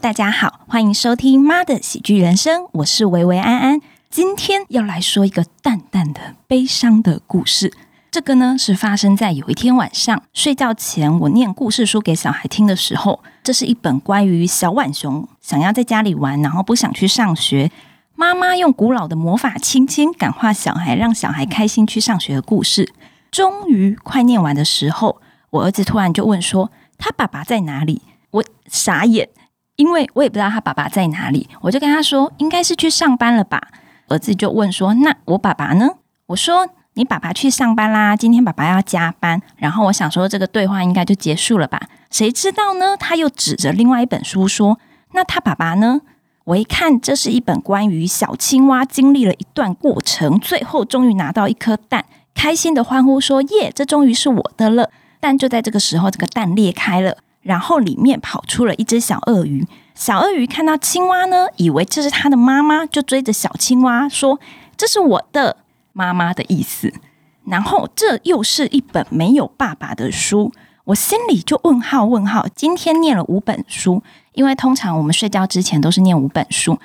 大家好，欢迎收听《妈的喜剧人生》，我是维维安安。今天要来说一个淡淡的悲伤的故事。这个呢是发生在有一天晚上睡觉前，我念故事书给小孩听的时候。这是一本关于小浣熊想要在家里玩，然后不想去上学，妈妈用古老的魔法轻轻感化小孩，让小孩开心去上学的故事。终于快念完的时候，我儿子突然就问说：“他爸爸在哪里？”我傻眼，因为我也不知道他爸爸在哪里。我就跟他说：“应该是去上班了吧。”儿子就问说：“那我爸爸呢？”我说：“你爸爸去上班啦，今天爸爸要加班。”然后我想说，这个对话应该就结束了吧？谁知道呢？他又指着另外一本书说：“那他爸爸呢？”我一看，这是一本关于小青蛙经历了一段过程，最后终于拿到一颗蛋，开心的欢呼说：“耶，这终于是我的了！”但就在这个时候，这个蛋裂开了，然后里面跑出了一只小鳄鱼。小鳄鱼看到青蛙呢，以为这是它的妈妈，就追着小青蛙说：“这是我的妈妈的意思。”然后这又是一本没有爸爸的书，我心里就问号问号。今天念了五本书，因为通常我们睡觉之前都是念五本书，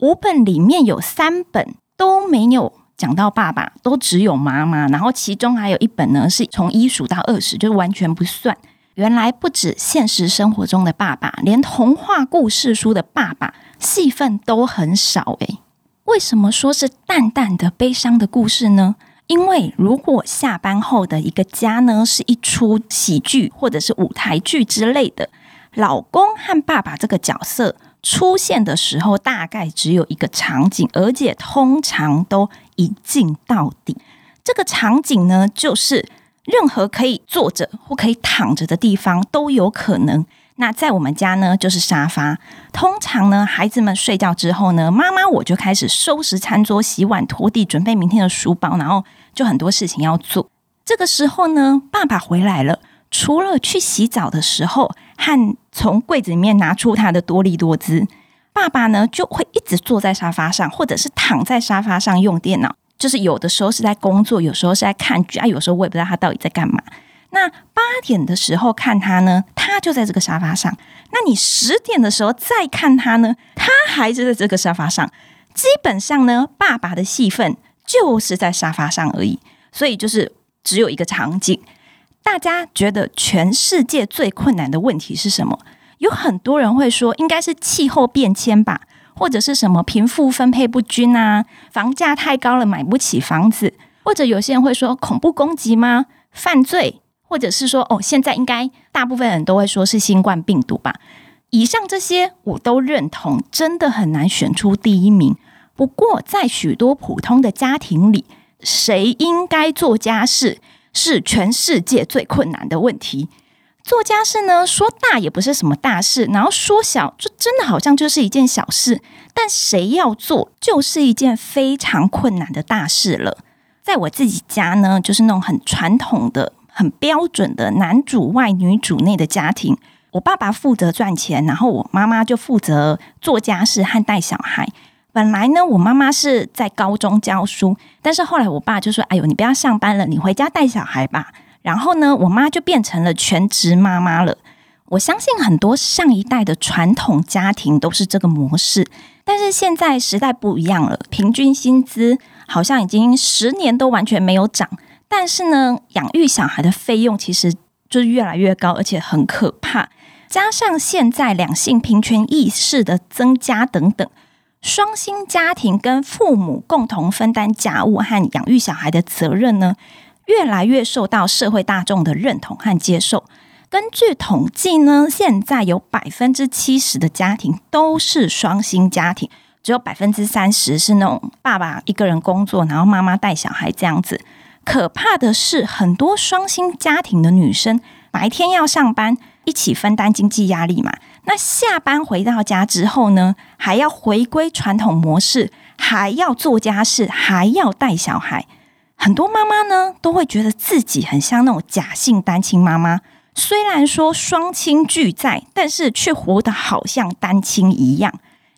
五本里面有三本都没有讲到爸爸，都只有妈妈。然后其中还有一本呢，是从一数到二十，就是完全不算。原来不止现实生活中的爸爸，连童话故事书的爸爸戏份都很少诶，为什么说是淡淡的悲伤的故事呢？因为如果下班后的一个家呢，是一出喜剧或者是舞台剧之类的，老公和爸爸这个角色出现的时候，大概只有一个场景，而且通常都一镜到底。这个场景呢，就是。任何可以坐着或可以躺着的地方都有可能。那在我们家呢，就是沙发。通常呢，孩子们睡觉之后呢，妈妈我就开始收拾餐桌、洗碗、拖地，准备明天的书包，然后就很多事情要做。这个时候呢，爸爸回来了，除了去洗澡的时候和从柜子里面拿出他的多利多姿，爸爸呢就会一直坐在沙发上，或者是躺在沙发上用电脑。就是有的时候是在工作，有时候是在看剧啊，有时候我也不知道他到底在干嘛。那八点的时候看他呢，他就在这个沙发上；那你十点的时候再看他呢，他还是在这个沙发上。基本上呢，爸爸的戏份就是在沙发上而已，所以就是只有一个场景。大家觉得全世界最困难的问题是什么？有很多人会说，应该是气候变迁吧。或者是什么贫富分配不均啊，房价太高了买不起房子，或者有些人会说恐怖攻击吗？犯罪，或者是说哦，现在应该大部分人都会说是新冠病毒吧。以上这些我都认同，真的很难选出第一名。不过在许多普通的家庭里，谁应该做家事是全世界最困难的问题。做家事呢，说大也不是什么大事，然后说小，就真的好像就是一件小事。但谁要做，就是一件非常困难的大事了。在我自己家呢，就是那种很传统的、很标准的男主外女主内的家庭。我爸爸负责赚钱，然后我妈妈就负责做家事和带小孩。本来呢，我妈妈是在高中教书，但是后来我爸就说：“哎呦，你不要上班了，你回家带小孩吧。”然后呢，我妈就变成了全职妈妈了。我相信很多上一代的传统家庭都是这个模式，但是现在时代不一样了，平均薪资好像已经十年都完全没有涨，但是呢，养育小孩的费用其实就越来越高，而且很可怕。加上现在两性平权意识的增加等等，双薪家庭跟父母共同分担家务和养育小孩的责任呢？越来越受到社会大众的认同和接受。根据统计呢，现在有百分之七十的家庭都是双薪家庭，只有百分之三十是那种爸爸一个人工作，然后妈妈带小孩这样子。可怕的是，很多双薪家庭的女生白天要上班，一起分担经济压力嘛。那下班回到家之后呢，还要回归传统模式，还要做家事，还要带小孩。很多妈妈呢都会觉得自己很像那种假性单亲妈妈，虽然说双亲俱在，但是却活得好像单亲一样。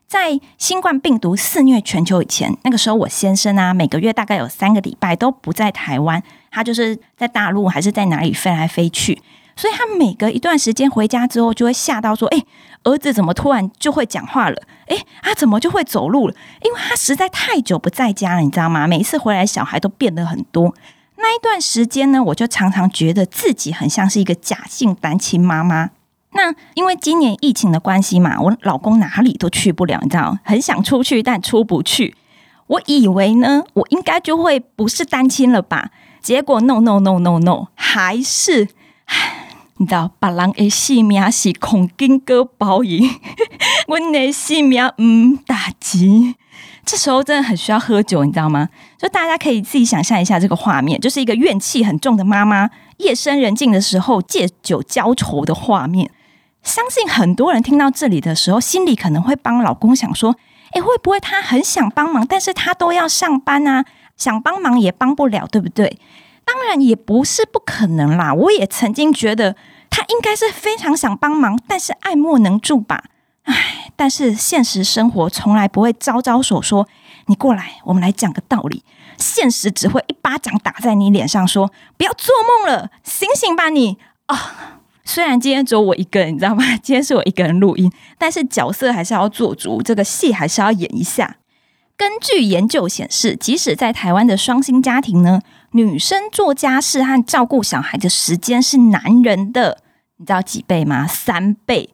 在新冠病毒肆虐全球以前，那个时候我先生啊，每个月大概有三个礼拜都不在台湾，他就是在大陆还是在哪里飞来飞去。所以他每隔一段时间回家之后，就会吓到说：“哎，儿子怎么突然就会讲话了？哎，他怎么就会走路了？因为他实在太久不在家了，你知道吗？每一次回来，小孩都变得很多。那一段时间呢，我就常常觉得自己很像是一个假性单亲妈妈。那因为今年疫情的关系嘛，我老公哪里都去不了，你知道，很想出去，但出不去。我以为呢，我应该就会不是单亲了吧？结果 no no no no no，还是，你知道，别人的性命是恐金哥包赢，我的性命唔打击。这时候真的很需要喝酒，你知道吗？就大家可以自己想象一下这个画面，就是一个怨气很重的妈妈，夜深人静的时候借酒浇愁的画面。相信很多人听到这里的时候，心里可能会帮老公想说：，诶，会不会他很想帮忙，但是他都要上班啊？想帮忙也帮不了，对不对？当然也不是不可能啦。我也曾经觉得他应该是非常想帮忙，但是爱莫能助吧。唉，但是现实生活从来不会招招手说：“你过来，我们来讲个道理。”现实只会一巴掌打在你脸上，说：“不要做梦了，醒醒吧你！”啊，虽然今天只有我一个人，你知道吗？今天是我一个人录音，但是角色还是要做足，这个戏还是要演一下。根据研究显示，即使在台湾的双薪家庭呢，女生做家事和照顾小孩的时间是男人的，你知道几倍吗？三倍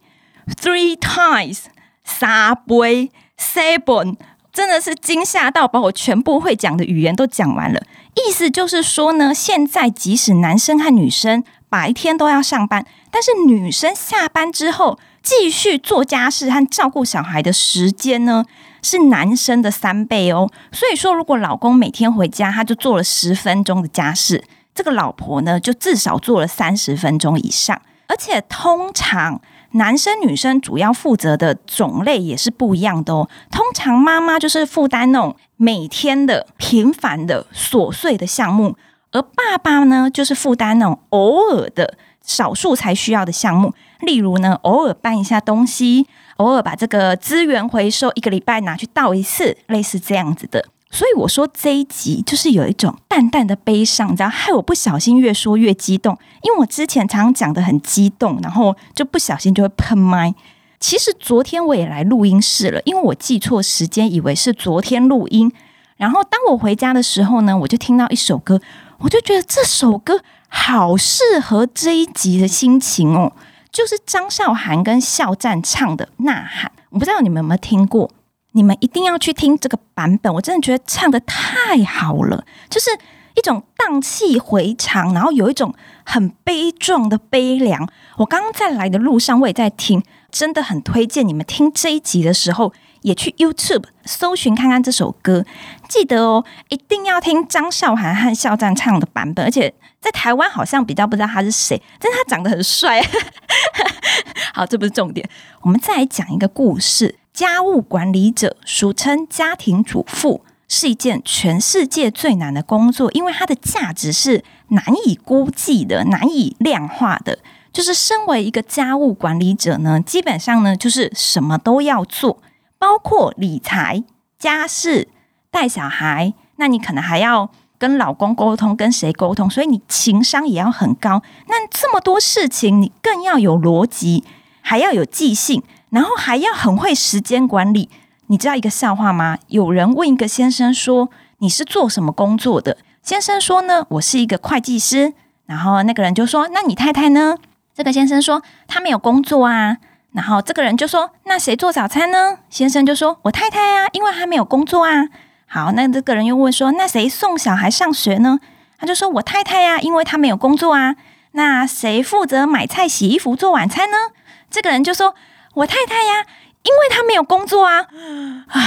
，three times，三倍，seven，真的是惊吓到，把我全部会讲的语言都讲完了。意思就是说呢，现在即使男生和女生白天都要上班，但是女生下班之后继续做家事和照顾小孩的时间呢？是男生的三倍哦，所以说如果老公每天回家他就做了十分钟的家事，这个老婆呢就至少做了三十分钟以上，而且通常男生女生主要负责的种类也是不一样的哦。通常妈妈就是负担那种每天的频繁的琐碎的项目，而爸爸呢就是负担那种偶尔的少数才需要的项目，例如呢偶尔搬一下东西。偶尔把这个资源回收，一个礼拜拿去倒一次，类似这样子的。所以我说这一集就是有一种淡淡的悲伤，你知道，害我不小心越说越激动，因为我之前常常讲的很激动，然后就不小心就会喷麦。其实昨天我也来录音室了，因为我记错时间，以为是昨天录音。然后当我回家的时候呢，我就听到一首歌，我就觉得这首歌好适合这一集的心情哦。就是张韶涵跟肖战唱的《呐喊》，我不知道你们有没有听过，你们一定要去听这个版本。我真的觉得唱的太好了，就是一种荡气回肠，然后有一种很悲壮的悲凉。我刚刚在来的路上，我也在听，真的很推荐你们听这一集的时候，也去 YouTube 搜寻看看这首歌。记得哦，一定要听张韶涵和肖战唱的版本，而且。在台湾好像比较不知道他是谁，但是他长得很帅。好，这不是重点，我们再来讲一个故事。家务管理者，俗称家庭主妇，是一件全世界最难的工作，因为它的价值是难以估计的、难以量化的。就是身为一个家务管理者呢，基本上呢就是什么都要做，包括理财、家事、带小孩，那你可能还要。跟老公沟通，跟谁沟通？所以你情商也要很高。那这么多事情，你更要有逻辑，还要有记性，然后还要很会时间管理。你知道一个笑话吗？有人问一个先生说：“你是做什么工作的？”先生说：“呢，我是一个会计师。”然后那个人就说：“那你太太呢？”这个先生说：“他没有工作啊。”然后这个人就说：“那谁做早餐呢？”先生就说：“我太太啊，因为她没有工作啊。”好，那这个人又问说：“那谁送小孩上学呢？”他就说：“我太太呀，因为她没有工作啊。”那谁负责买菜、洗衣服、做晚餐呢？这个人就说：“我太太呀，因为她没有工作啊。”啊，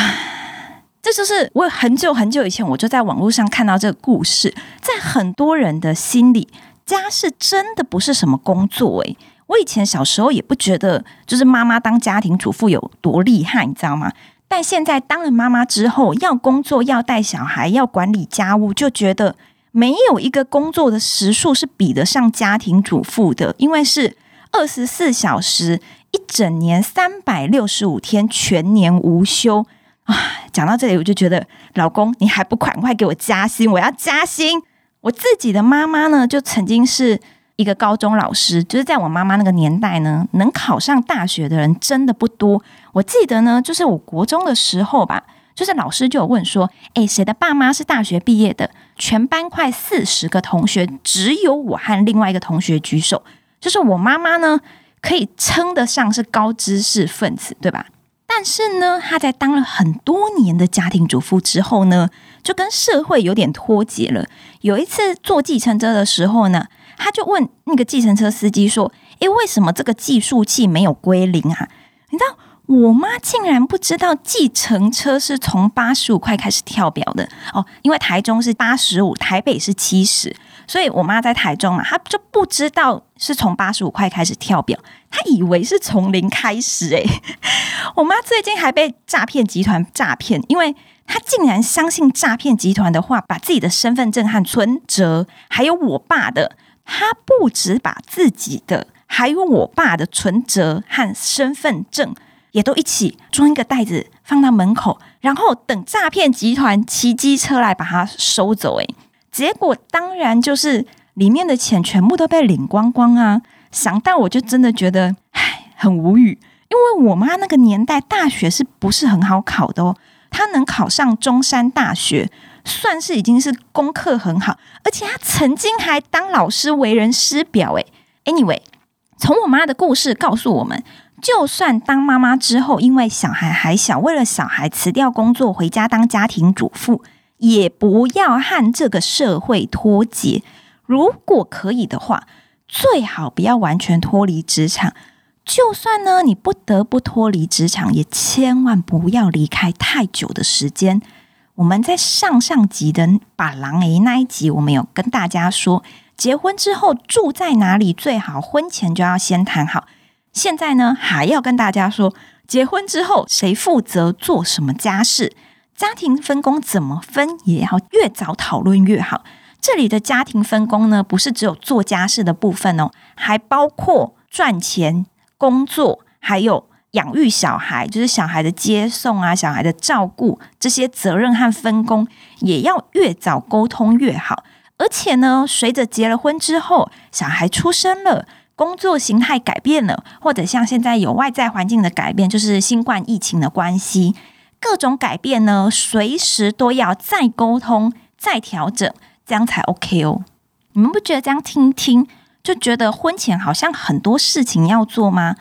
这就是我很久很久以前我就在网络上看到这个故事，在很多人的心里，家是真的不是什么工作诶。我以前小时候也不觉得，就是妈妈当家庭主妇有多厉害，你知道吗？但现在当了妈妈之后，要工作，要带小孩，要管理家务，就觉得没有一个工作的时数是比得上家庭主妇的，因为是二十四小时，一整年三百六十五天，全年无休啊！讲到这里，我就觉得老公，你还不赶快给我加薪？我要加薪！我自己的妈妈呢，就曾经是一个高中老师，就是在我妈妈那个年代呢，能考上大学的人真的不多。我记得呢，就是我国中的时候吧，就是老师就有问说：“诶，谁的爸妈是大学毕业的？”全班快四十个同学，只有我和另外一个同学举手。就是我妈妈呢，可以称得上是高知识分子，对吧？但是呢，她在当了很多年的家庭主妇之后呢，就跟社会有点脱节了。有一次坐计程车的时候呢，他就问那个计程车司机说：“诶，为什么这个计数器没有归零啊？”你知道？我妈竟然不知道计程车是从八十五块开始跳表的哦，因为台中是八十五，台北是七十，所以我妈在台中嘛，她就不知道是从八十五块开始跳表，她以为是从零开始。诶，我妈最近还被诈骗集团诈骗，因为她竟然相信诈骗集团的话，把自己的身份证和存折，还有我爸的，他不止把自己的，还有我爸的存折和身份证。也都一起装一个袋子放到门口，然后等诈骗集团骑机车来把它收走。诶，结果当然就是里面的钱全部都被领光光啊！想到我就真的觉得唉，很无语。因为我妈那个年代大学是不是很好考的哦？她能考上中山大学，算是已经是功课很好，而且她曾经还当老师，为人师表。诶 a n y w a y 从我妈的故事告诉我们。就算当妈妈之后，因为小孩还小，为了小孩辞掉工作回家当家庭主妇，也不要和这个社会脱节。如果可以的话，最好不要完全脱离职场。就算呢，你不得不脱离职场，也千万不要离开太久的时间。我们在上上集的把狼诶那一集，我们有跟大家说，结婚之后住在哪里最好，婚前就要先谈好。现在呢，还要跟大家说，结婚之后谁负责做什么家事，家庭分工怎么分，也要越早讨论越好。这里的家庭分工呢，不是只有做家事的部分哦，还包括赚钱、工作，还有养育小孩，就是小孩的接送啊、小孩的照顾这些责任和分工，也要越早沟通越好。而且呢，随着结了婚之后，小孩出生了。工作形态改变了，或者像现在有外在环境的改变，就是新冠疫情的关系，各种改变呢，随时都要再沟通、再调整，这样才 OK 哦。你们不觉得这样听听就觉得婚前好像很多事情要做吗？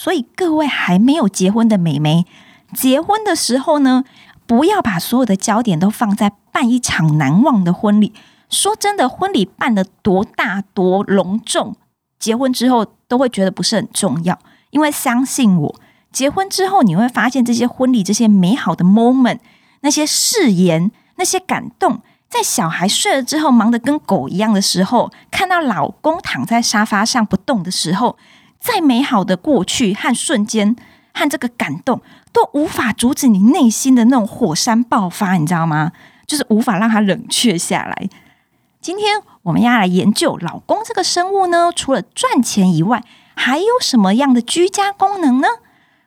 所以各位还没有结婚的美眉，结婚的时候呢，不要把所有的焦点都放在办一场难忘的婚礼。说真的，婚礼办的多大多隆重。结婚之后都会觉得不是很重要，因为相信我，结婚之后你会发现这些婚礼、这些美好的 moment、那些誓言、那些感动，在小孩睡了之后忙得跟狗一样的时候，看到老公躺在沙发上不动的时候，再美好的过去和瞬间和这个感动，都无法阻止你内心的那种火山爆发，你知道吗？就是无法让它冷却下来。今天我们要来研究老公这个生物呢，除了赚钱以外，还有什么样的居家功能呢？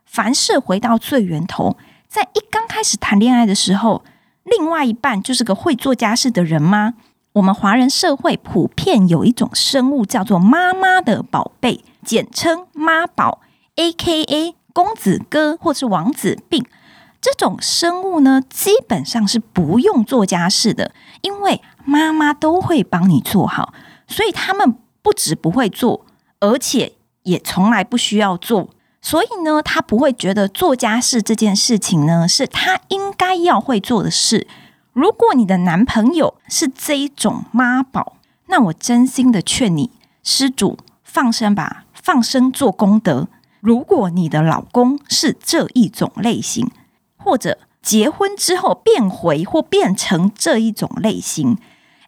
凡事回到最源头，在一刚开始谈恋爱的时候，另外一半就是个会做家事的人吗？我们华人社会普遍有一种生物叫做妈妈的宝贝，简称妈宝，A.K.A. 公子哥或是王子病。这种生物呢，基本上是不用做家事的，因为妈妈都会帮你做好，所以他们不止不会做，而且也从来不需要做。所以呢，他不会觉得做家事这件事情呢是他应该要会做的事。如果你的男朋友是这一种妈宝，那我真心的劝你，施主放生吧，放生做功德。如果你的老公是这一种类型，或者结婚之后变回或变成这一种类型，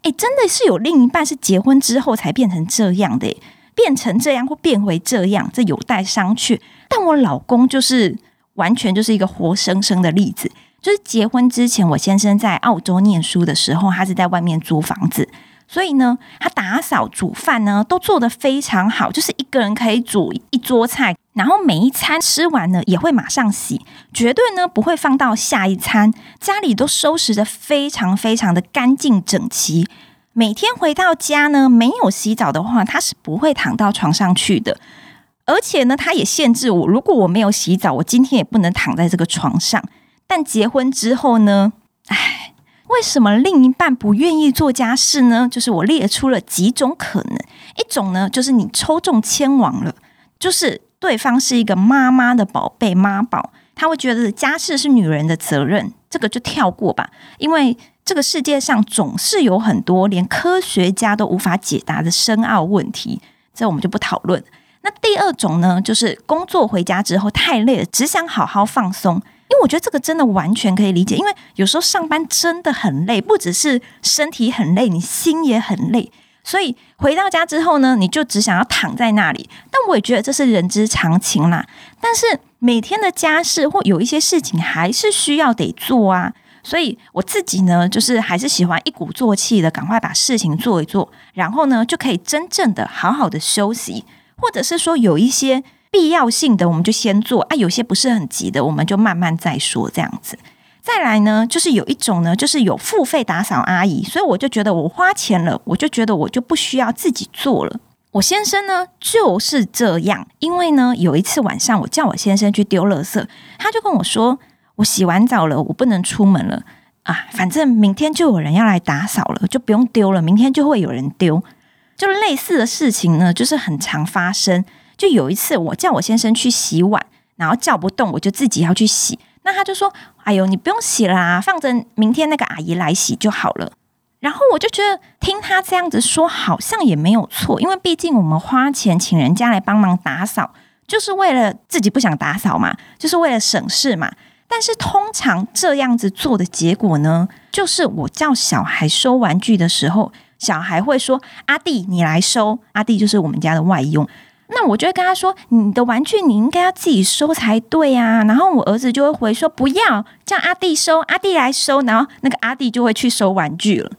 哎，真的是有另一半是结婚之后才变成这样的，变成这样或变回这样，这有待商榷。但我老公就是完全就是一个活生生的例子，就是结婚之前，我先生在澳洲念书的时候，他是在外面租房子。所以呢，他打扫、煮饭呢，都做得非常好，就是一个人可以煮一桌菜，然后每一餐吃完呢，也会马上洗，绝对呢不会放到下一餐。家里都收拾的非常非常的干净整齐。每天回到家呢，没有洗澡的话，他是不会躺到床上去的。而且呢，他也限制我，如果我没有洗澡，我今天也不能躺在这个床上。但结婚之后呢，唉，为什么另一半不愿意做家事呢？就是我列出了几种可能，一种呢，就是你抽中签王了，就是对方是一个妈妈的宝贝妈宝，他会觉得家事是女人的责任，这个就跳过吧，因为这个世界上总是有很多连科学家都无法解答的深奥问题，这我们就不讨论。那第二种呢，就是工作回家之后太累了，只想好好放松。因为我觉得这个真的完全可以理解，因为有时候上班真的很累，不只是身体很累，你心也很累。所以回到家之后呢，你就只想要躺在那里。但我也觉得这是人之常情啦。但是每天的家事或有一些事情还是需要得做啊。所以我自己呢，就是还是喜欢一鼓作气的，赶快把事情做一做，然后呢就可以真正的好好的休息。或者是说有一些必要性的，我们就先做啊；有些不是很急的，我们就慢慢再说。这样子，再来呢，就是有一种呢，就是有付费打扫阿姨，所以我就觉得我花钱了，我就觉得我就不需要自己做了。我先生呢就是这样，因为呢有一次晚上我叫我先生去丢垃圾，他就跟我说：“我洗完澡了，我不能出门了啊，反正明天就有人要来打扫了，就不用丢了，明天就会有人丢。”就类似的事情呢，就是很常发生。就有一次，我叫我先生去洗碗，然后叫不动，我就自己要去洗。那他就说：“哎呦，你不用洗啦，放着明天那个阿姨来洗就好了。”然后我就觉得听他这样子说，好像也没有错，因为毕竟我们花钱请人家来帮忙打扫，就是为了自己不想打扫嘛，就是为了省事嘛。但是通常这样子做的结果呢，就是我叫小孩收玩具的时候。小孩会说：“阿弟，你来收。”阿弟就是我们家的外佣。那我就会跟他说：“你的玩具你应该要自己收才对啊。”然后我儿子就会回说：“不要，叫阿弟收，阿弟来收。”然后那个阿弟就会去收玩具了。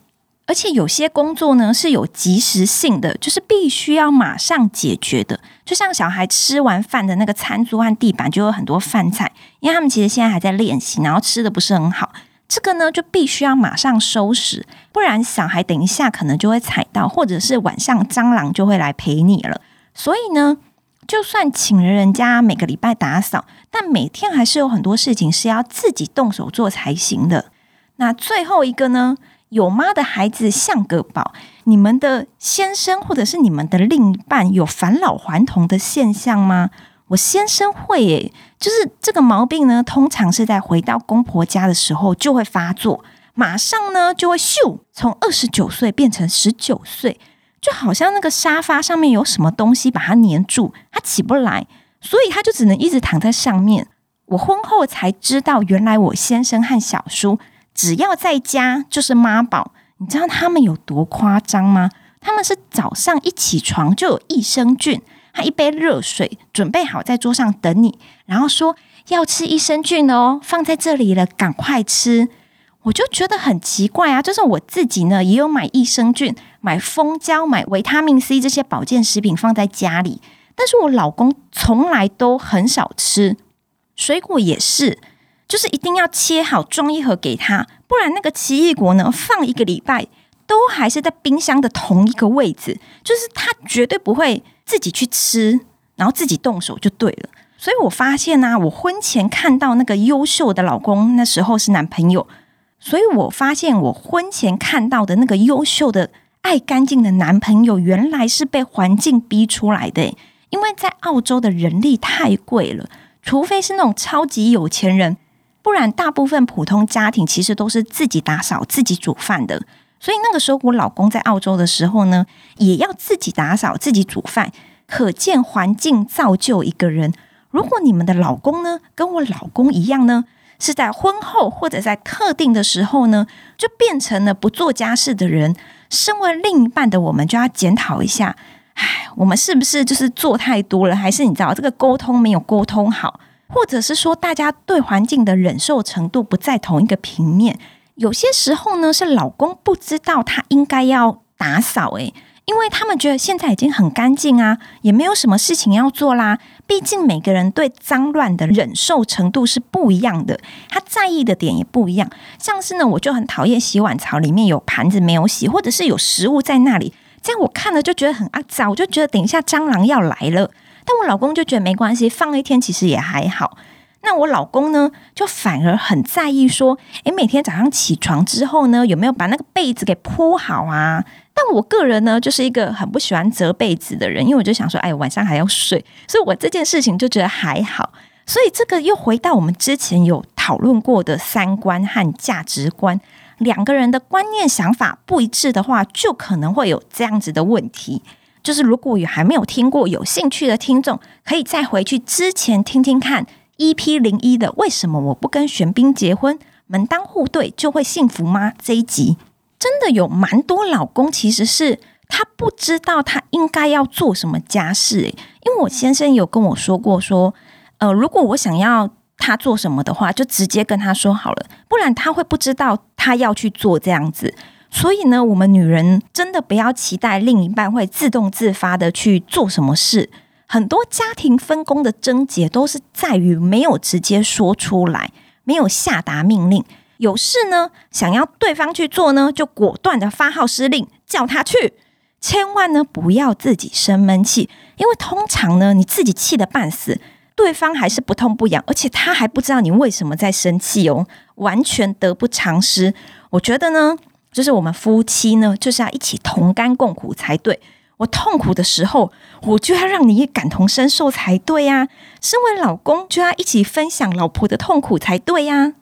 而且有些工作呢是有及时性的，就是必须要马上解决的。就像小孩吃完饭的那个餐桌和地板就有很多饭菜，因为他们其实现在还在练习，然后吃的不是很好。这个呢，就必须要马上收拾，不然小孩等一下可能就会踩到，或者是晚上蟑螂就会来陪你了。所以呢，就算请了人家每个礼拜打扫，但每天还是有很多事情是要自己动手做才行的。那最后一个呢，有妈的孩子像个宝。你们的先生或者是你们的另一半有返老还童的现象吗？我先生会诶，就是这个毛病呢，通常是在回到公婆家的时候就会发作，马上呢就会咻，从二十九岁变成十九岁，就好像那个沙发上面有什么东西把它粘住，它起不来，所以他就只能一直躺在上面。我婚后才知道，原来我先生和小叔只要在家就是妈宝，你知道他们有多夸张吗？他们是早上一起床就有益生菌。他一杯热水准备好在桌上等你，然后说要吃益生菌哦，放在这里了，赶快吃。我就觉得很奇怪啊，就是我自己呢也有买益生菌、买蜂胶、买维他命 C 这些保健食品放在家里，但是我老公从来都很少吃。水果也是，就是一定要切好装一盒给他，不然那个奇异果呢放一个礼拜都还是在冰箱的同一个位置，就是他绝对不会。自己去吃，然后自己动手就对了。所以我发现呢，我婚前看到那个优秀的老公，那时候是男朋友。所以我发现我婚前看到的那个优秀的、爱干净的男朋友，原来是被环境逼出来的。因为在澳洲的人力太贵了，除非是那种超级有钱人，不然大部分普通家庭其实都是自己打扫、自己煮饭的。所以那个时候，我老公在澳洲的时候呢，也要自己打扫、自己煮饭。可见环境造就一个人。如果你们的老公呢，跟我老公一样呢，是在婚后或者在特定的时候呢，就变成了不做家事的人。身为另一半的我们，就要检讨一下：唉，我们是不是就是做太多了？还是你知道这个沟通没有沟通好？或者是说，大家对环境的忍受程度不在同一个平面？有些时候呢，是老公不知道他应该要打扫，诶，因为他们觉得现在已经很干净啊，也没有什么事情要做啦。毕竟每个人对脏乱的忍受程度是不一样的，他在意的点也不一样。像是呢，我就很讨厌洗碗槽里面有盘子没有洗，或者是有食物在那里，这样我看了就觉得很肮脏，我就觉得等一下蟑螂要来了。但我老公就觉得没关系，放一天其实也还好。那我老公呢，就反而很在意说，诶，每天早上起床之后呢，有没有把那个被子给铺好啊？但我个人呢，就是一个很不喜欢折被子的人，因为我就想说，哎，晚上还要睡，所以我这件事情就觉得还好。所以这个又回到我们之前有讨论过的三观和价值观，两个人的观念想法不一致的话，就可能会有这样子的问题。就是如果有还没有听过、有兴趣的听众，可以再回去之前听听看。E.P. 零一的为什么我不跟玄彬结婚？门当户对就会幸福吗？这一集真的有蛮多老公，其实是他不知道他应该要做什么家事。诶，因为我先生有跟我说过，说呃，如果我想要他做什么的话，就直接跟他说好了，不然他会不知道他要去做这样子。所以呢，我们女人真的不要期待另一半会自动自发的去做什么事。很多家庭分工的症结都是在于没有直接说出来，没有下达命令。有事呢，想要对方去做呢，就果断的发号施令，叫他去。千万呢，不要自己生闷气，因为通常呢，你自己气得半死，对方还是不痛不痒，而且他还不知道你为什么在生气哦，完全得不偿失。我觉得呢，就是我们夫妻呢，就是要一起同甘共苦才对。我痛苦的时候，我就要让你也感同身受才对呀。身为老公，就要一起分享老婆的痛苦才对呀。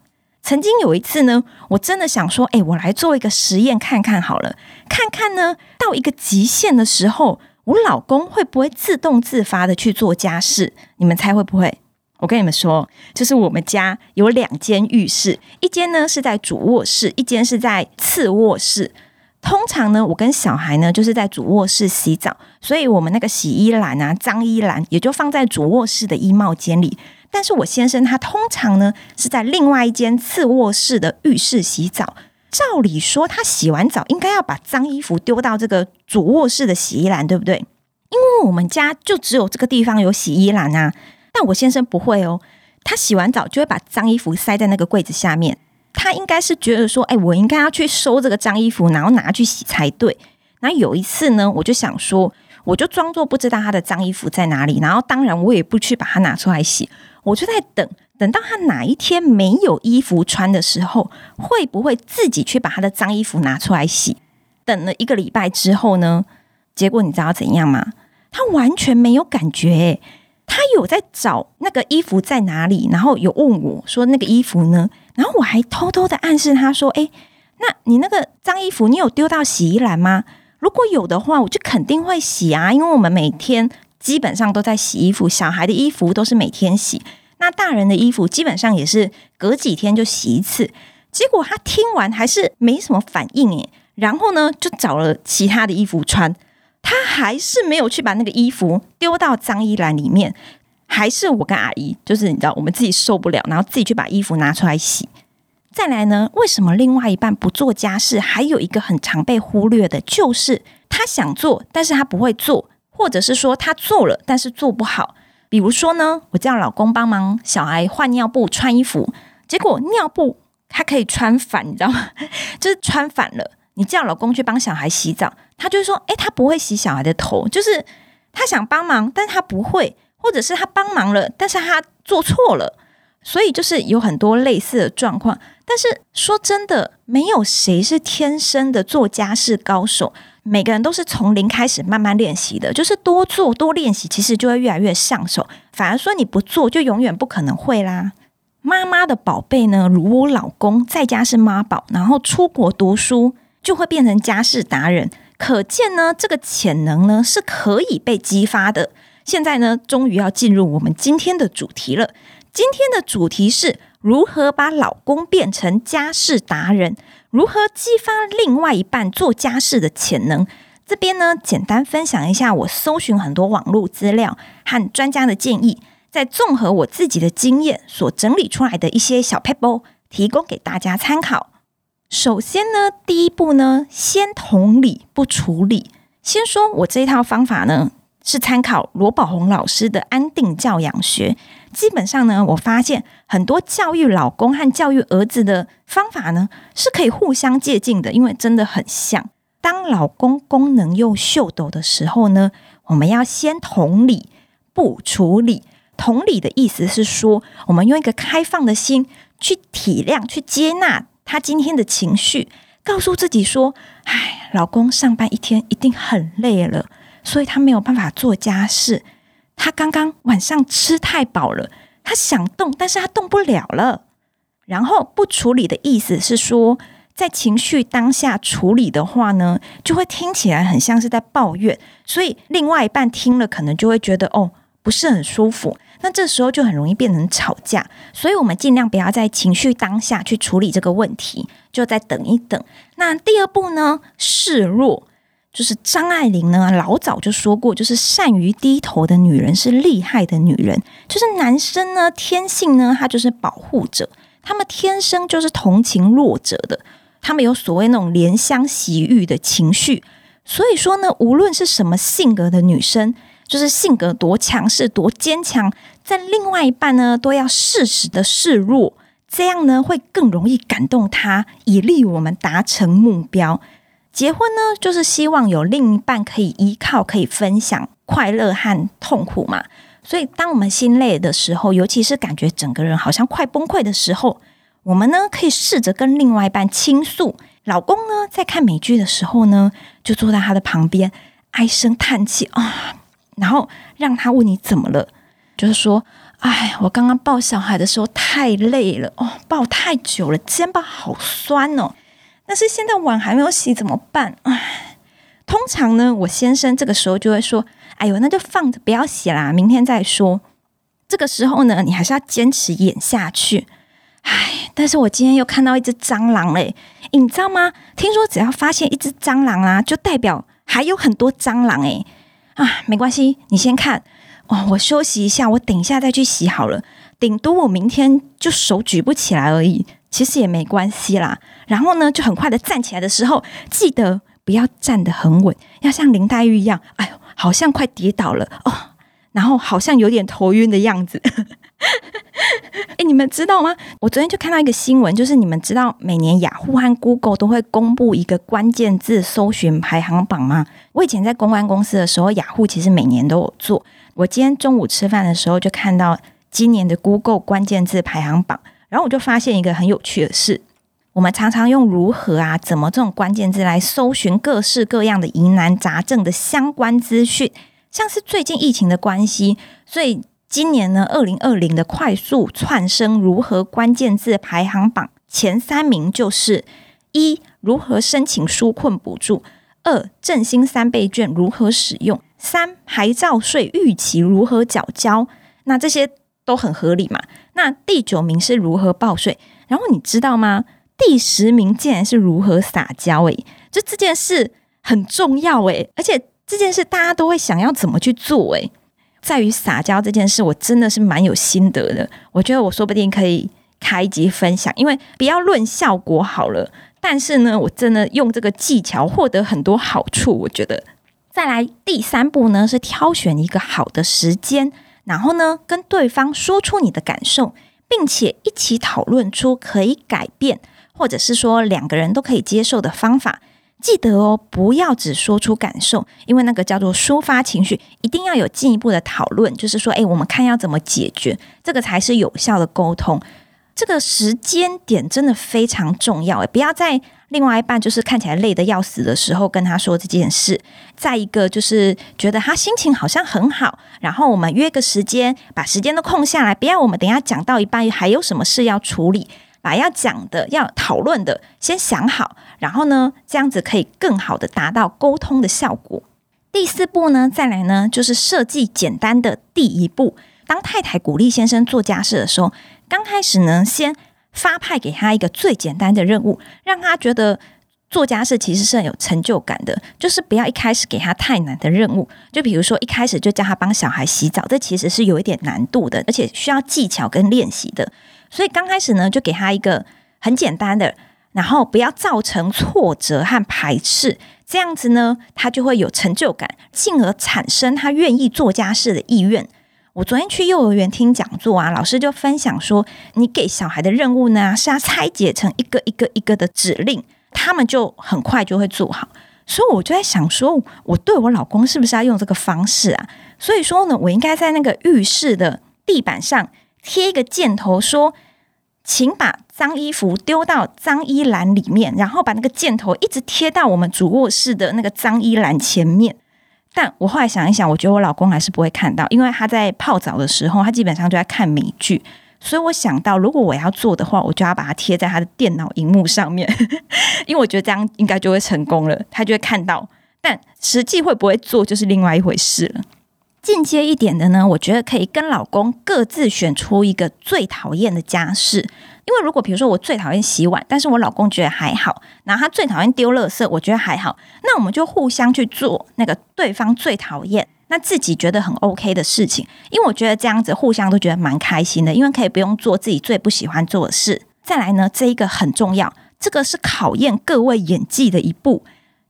曾经有一次呢，我真的想说，哎，我来做一个实验看看好了，看看呢，到一个极限的时候，我老公会不会自动自发的去做家事？你们猜会不会？我跟你们说，就是我们家有两间浴室，一间呢是在主卧室，一间是在次卧室。通常呢，我跟小孩呢就是在主卧室洗澡，所以我们那个洗衣篮啊、脏衣篮也就放在主卧室的衣帽间里。但是我先生他通常呢是在另外一间次卧室的浴室洗澡。照理说，他洗完澡应该要把脏衣服丢到这个主卧室的洗衣篮，对不对？因为我们家就只有这个地方有洗衣篮啊。但我先生不会哦，他洗完澡就会把脏衣服塞在那个柜子下面。他应该是觉得说，哎，我应该要去收这个脏衣服，然后拿去洗才对。然后有一次呢，我就想说，我就装作不知道他的脏衣服在哪里，然后当然我也不去把它拿出来洗，我就在等，等到他哪一天没有衣服穿的时候，会不会自己去把他的脏衣服拿出来洗？等了一个礼拜之后呢，结果你知道怎样吗？他完全没有感觉，他有在找那个衣服在哪里，然后有问我说那个衣服呢？然后我还偷偷的暗示他说：“哎，那你那个脏衣服，你有丢到洗衣篮吗？如果有的话，我就肯定会洗啊，因为我们每天基本上都在洗衣服，小孩的衣服都是每天洗，那大人的衣服基本上也是隔几天就洗一次。结果他听完还是没什么反应诶，然后呢就找了其他的衣服穿，他还是没有去把那个衣服丢到脏衣篮里面。”还是我跟阿姨，就是你知道，我们自己受不了，然后自己去把衣服拿出来洗。再来呢，为什么另外一半不做家事？还有一个很常被忽略的，就是他想做，但是他不会做，或者是说他做了，但是做不好。比如说呢，我叫老公帮忙小孩换尿布、穿衣服，结果尿布他可以穿反，你知道吗？就是穿反了。你叫老公去帮小孩洗澡，他就说：“诶，他不会洗小孩的头，就是他想帮忙，但是他不会。”或者是他帮忙了，但是他做错了，所以就是有很多类似的状况。但是说真的，没有谁是天生的做家事高手，每个人都是从零开始慢慢练习的。就是多做多练习，其实就会越来越上手。反而说你不做，就永远不可能会啦。妈妈的宝贝呢，如我老公在家是妈宝，然后出国读书就会变成家事达人。可见呢，这个潜能呢是可以被激发的。现在呢，终于要进入我们今天的主题了。今天的主题是如何把老公变成家事达人，如何激发另外一半做家事的潜能。这边呢，简单分享一下我搜寻很多网络资料和专家的建议，再综合我自己的经验所整理出来的一些小 paper，提供给大家参考。首先呢，第一步呢，先同理不处理。先说我这一套方法呢，是参考罗宝红老师的安定教养学。基本上呢，我发现很多教育老公和教育儿子的方法呢，是可以互相借鉴的，因为真的很像。当老公功能又秀逗的时候呢，我们要先同理不处理。同理的意思是说，我们用一个开放的心去体谅、去接纳他今天的情绪，告诉自己说：“唉，老公上班一天一定很累了，所以他没有办法做家事。”他刚刚晚上吃太饱了，他想动，但是他动不了了。然后不处理的意思是说，在情绪当下处理的话呢，就会听起来很像是在抱怨，所以另外一半听了可能就会觉得哦，不是很舒服。那这时候就很容易变成吵架，所以我们尽量不要在情绪当下去处理这个问题，就再等一等。那第二步呢，示弱。就是张爱玲呢，老早就说过，就是善于低头的女人是厉害的女人。就是男生呢，天性呢，他就是保护者，他们天生就是同情弱者的，他们有所谓那种怜香惜玉的情绪。所以说呢，无论是什么性格的女生，就是性格多强势、多坚强，在另外一半呢，都要适时的示弱，这样呢，会更容易感动他，以利于我们达成目标。结婚呢，就是希望有另一半可以依靠，可以分享快乐和痛苦嘛。所以，当我们心累的时候，尤其是感觉整个人好像快崩溃的时候，我们呢可以试着跟另外一半倾诉。老公呢，在看美剧的时候呢，就坐在他的旁边，唉声叹气啊，然后让他问你怎么了，就是说，哎，我刚刚抱小孩的时候太累了哦，抱太久了，肩膀好酸哦。但是现在碗还没有洗，怎么办？唉，通常呢，我先生这个时候就会说：“哎呦，那就放着不要洗啦，明天再说。”这个时候呢，你还是要坚持演下去。唉，但是我今天又看到一只蟑螂嘞，你知道吗？听说只要发现一只蟑螂啊，就代表还有很多蟑螂诶。啊，没关系，你先看哦，我休息一下，我等一下再去洗好了。顶多我明天就手举不起来而已。其实也没关系啦。然后呢，就很快的站起来的时候，记得不要站得很稳，要像林黛玉一样，哎呦，好像快跌倒了哦。然后好像有点头晕的样子。哎，你们知道吗？我昨天就看到一个新闻，就是你们知道每年雅虎和 Google 都会公布一个关键字搜寻排行榜吗？我以前在公关公司的时候，雅虎其实每年都有做。我今天中午吃饭的时候就看到今年的 Google 关键字排行榜。然后我就发现一个很有趣的事，我们常常用如何啊、怎么这种关键字来搜寻各式各样的疑难杂症的相关资讯，像是最近疫情的关系，所以今年呢，二零二零的快速窜升如何关键字排行榜前三名就是一如何申请纾困补助，二振兴三倍券如何使用，三牌照税预期如何缴交，那这些。都很合理嘛？那第九名是如何报税？然后你知道吗？第十名竟然是如何撒娇？诶，就这件事很重要诶，而且这件事大家都会想要怎么去做？诶，在于撒娇这件事，我真的是蛮有心得的。我觉得我说不定可以开一集分享，因为不要论效果好了，但是呢，我真的用这个技巧获得很多好处。我觉得再来第三步呢，是挑选一个好的时间。然后呢，跟对方说出你的感受，并且一起讨论出可以改变，或者是说两个人都可以接受的方法。记得哦，不要只说出感受，因为那个叫做抒发情绪，一定要有进一步的讨论，就是说，诶，我们看要怎么解决，这个才是有效的沟通。这个时间点真的非常重要，诶，不要在。另外一半就是看起来累得要死的时候跟他说这件事，再一个就是觉得他心情好像很好，然后我们约个时间，把时间都空下来，不要我们等下讲到一半还有什么事要处理，把要讲的、要讨论的先想好，然后呢，这样子可以更好的达到沟通的效果。第四步呢，再来呢，就是设计简单的第一步。当太太鼓励先生做家事的时候，刚开始呢，先。发派给他一个最简单的任务，让他觉得做家事其实是很有成就感的。就是不要一开始给他太难的任务，就比如说一开始就叫他帮小孩洗澡，这其实是有一点难度的，而且需要技巧跟练习的。所以刚开始呢，就给他一个很简单的，然后不要造成挫折和排斥，这样子呢，他就会有成就感，进而产生他愿意做家事的意愿。我昨天去幼儿园听讲座啊，老师就分享说，你给小孩的任务呢，是要拆解成一个一个一个的指令，他们就很快就会做好。所以我就在想说，我对我老公是不是要用这个方式啊？所以说呢，我应该在那个浴室的地板上贴一个箭头，说，请把脏衣服丢到脏衣篮里面，然后把那个箭头一直贴到我们主卧室的那个脏衣篮前面。但我后来想一想，我觉得我老公还是不会看到，因为他在泡澡的时候，他基本上就在看美剧。所以我想到，如果我要做的话，我就要把它贴在他的电脑荧幕上面，因为我觉得这样应该就会成功了，他就会看到。但实际会不会做，就是另外一回事了。进阶一点的呢，我觉得可以跟老公各自选出一个最讨厌的家事。因为如果比如说我最讨厌洗碗，但是我老公觉得还好，然后他最讨厌丢垃圾，我觉得还好，那我们就互相去做那个对方最讨厌，那自己觉得很 OK 的事情。因为我觉得这样子互相都觉得蛮开心的，因为可以不用做自己最不喜欢做的事。再来呢，这一个很重要，这个是考验各位演技的一步。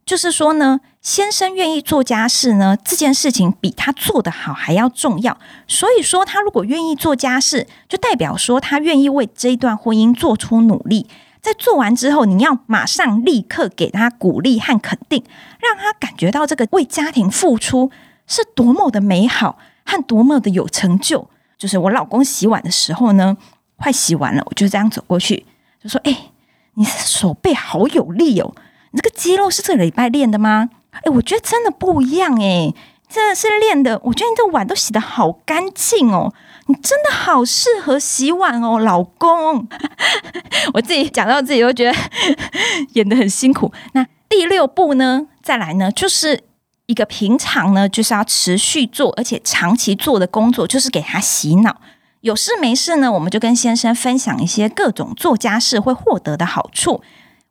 就是说呢，先生愿意做家事呢，这件事情比他做的好还要重要。所以说，他如果愿意做家事，就代表说他愿意为这一段婚姻做出努力。在做完之后，你要马上立刻给他鼓励和肯定，让他感觉到这个为家庭付出是多么的美好和多么的有成就。就是我老公洗碗的时候呢，快洗完了，我就这样走过去，就说：“哎，你手背好有力哦。”这个肌肉是这个礼拜练的吗？哎，我觉得真的不一样哎，真的是练的。我觉得你这碗都洗的好干净哦，你真的好适合洗碗哦，老公。我自己讲到自己都觉得 演的很辛苦。那第六步呢？再来呢，就是一个平常呢，就是要持续做而且长期做的工作，就是给他洗脑。有事没事呢，我们就跟先生分享一些各种做家事会获得的好处。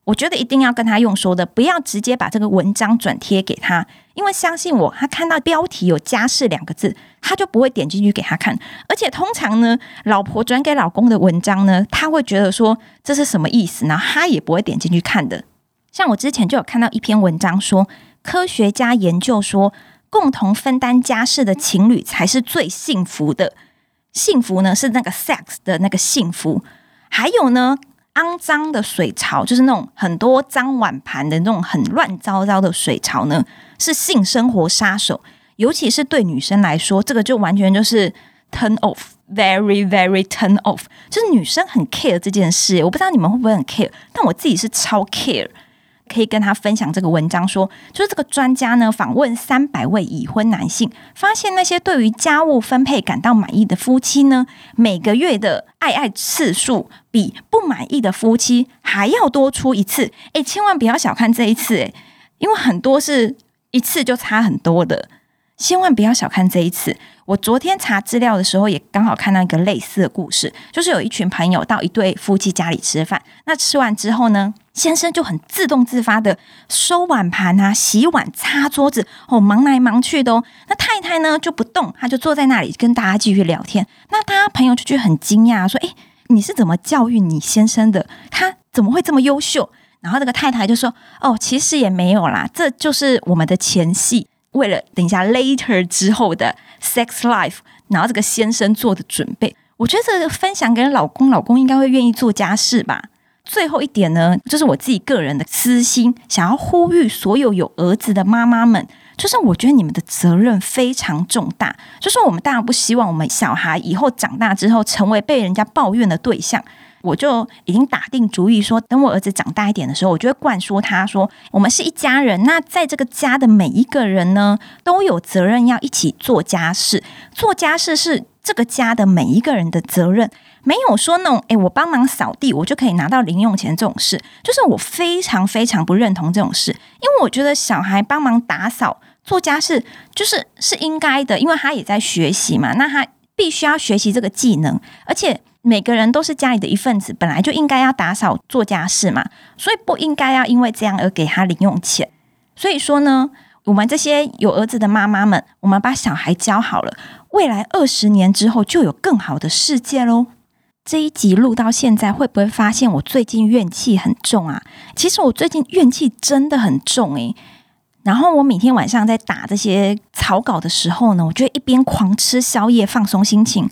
我觉得一定要跟他用说的，不要直接把这个文章转贴给他，因为相信我，他看到标题有“家事”两个字，他就不会点进去给他看。而且通常呢，老婆转给老公的文章呢，他会觉得说这是什么意思，然后他也不会点进去看的。像我之前就有看到一篇文章说，科学家研究说，共同分担家事的情侣才是最幸福的。幸福呢是那个 sex 的那个幸福，还有呢。肮脏的水槽，就是那种很多脏碗盘的那种很乱糟糟的水槽呢，是性生活杀手。尤其是对女生来说，这个就完全就是 turn off，very very turn off。就是女生很 care 这件事，我不知道你们会不会很 care，但我自己是超 care。可以跟他分享这个文章，说就是这个专家呢访问三百位已婚男性，发现那些对于家务分配感到满意的夫妻呢，每个月的爱爱次数比不满意的夫妻还要多出一次。诶，千万不要小看这一次，诶，因为很多是一次就差很多的，千万不要小看这一次。我昨天查资料的时候，也刚好看到一个类似的故事，就是有一群朋友到一对夫妻家里吃饭，那吃完之后呢？先生就很自动自发的收碗盘啊、洗碗、擦桌子，哦，忙来忙去的哦。那太太呢就不动，她就坐在那里跟大家继续聊天。那他朋友就觉得很惊讶，说：“哎，你是怎么教育你先生的？他怎么会这么优秀？”然后这个太太就说：“哦，其实也没有啦，这就是我们的前戏，为了等一下 later 之后的 sex life，然后这个先生做的准备。我觉得这个分享给老公，老公应该会愿意做家事吧。”最后一点呢，就是我自己个人的私心，想要呼吁所有有儿子的妈妈们，就是我觉得你们的责任非常重大。就是我们当然不希望我们小孩以后长大之后成为被人家抱怨的对象。我就已经打定主意说，等我儿子长大一点的时候，我就会灌输他说，我们是一家人。那在这个家的每一个人呢，都有责任要一起做家事。做家事是这个家的每一个人的责任。没有说那种，诶，我帮忙扫地，我就可以拿到零用钱这种事，就是我非常非常不认同这种事，因为我觉得小孩帮忙打扫、做家事，就是是应该的，因为他也在学习嘛，那他必须要学习这个技能，而且每个人都是家里的一份子，本来就应该要打扫、做家事嘛，所以不应该要因为这样而给他零用钱。所以说呢，我们这些有儿子的妈妈们，我们把小孩教好了，未来二十年之后就有更好的世界喽。这一集录到现在，会不会发现我最近怨气很重啊？其实我最近怨气真的很重诶。然后我每天晚上在打这些草稿的时候呢，我就一边狂吃宵夜放松心情，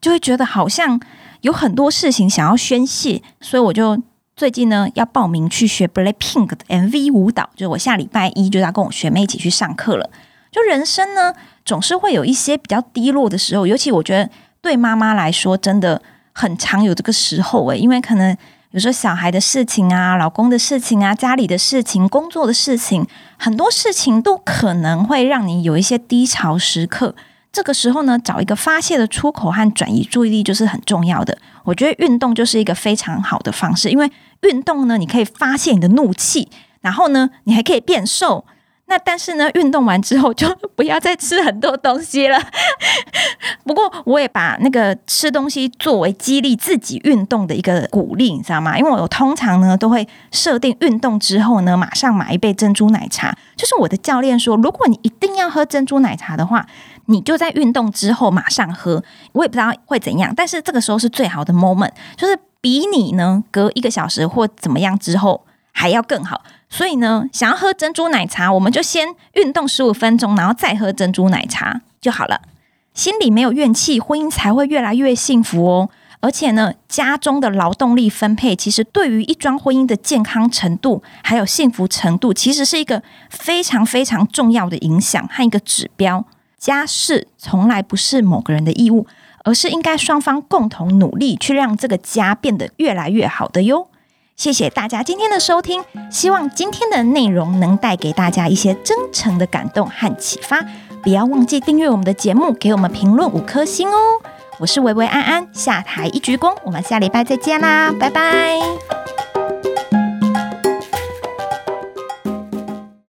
就会觉得好像有很多事情想要宣泄，所以我就最近呢要报名去学 Blackpink 的 MV 舞蹈，就是我下礼拜一就要跟我学妹一起去上课了。就人生呢，总是会有一些比较低落的时候，尤其我觉得对妈妈来说，真的很常有这个时候诶，因为可能。比如说小孩的事情啊，老公的事情啊，家里的事情，工作的事情，很多事情都可能会让你有一些低潮时刻。这个时候呢，找一个发泄的出口和转移注意力就是很重要的。我觉得运动就是一个非常好的方式，因为运动呢，你可以发泄你的怒气，然后呢，你还可以变瘦。那但是呢，运动完之后就不要再吃很多东西了。不过我也把那个吃东西作为激励自己运动的一个鼓励，你知道吗？因为我通常呢都会设定运动之后呢，马上买一杯珍珠奶茶。就是我的教练说，如果你一定要喝珍珠奶茶的话，你就在运动之后马上喝。我也不知道会怎样，但是这个时候是最好的 moment，就是比你呢隔一个小时或怎么样之后还要更好。所以呢，想要喝珍珠奶茶，我们就先运动十五分钟，然后再喝珍珠奶茶就好了。心里没有怨气，婚姻才会越来越幸福哦。而且呢，家中的劳动力分配，其实对于一桩婚姻的健康程度还有幸福程度，其实是一个非常非常重要的影响和一个指标。家事从来不是某个人的义务，而是应该双方共同努力去让这个家变得越来越好的哟。谢谢大家今天的收听，希望今天的内容能带给大家一些真诚的感动和启发。不要忘记订阅我们的节目，给我们评论五颗星哦！我是维维安安，下台一鞠躬，我们下礼拜再见啦，拜拜。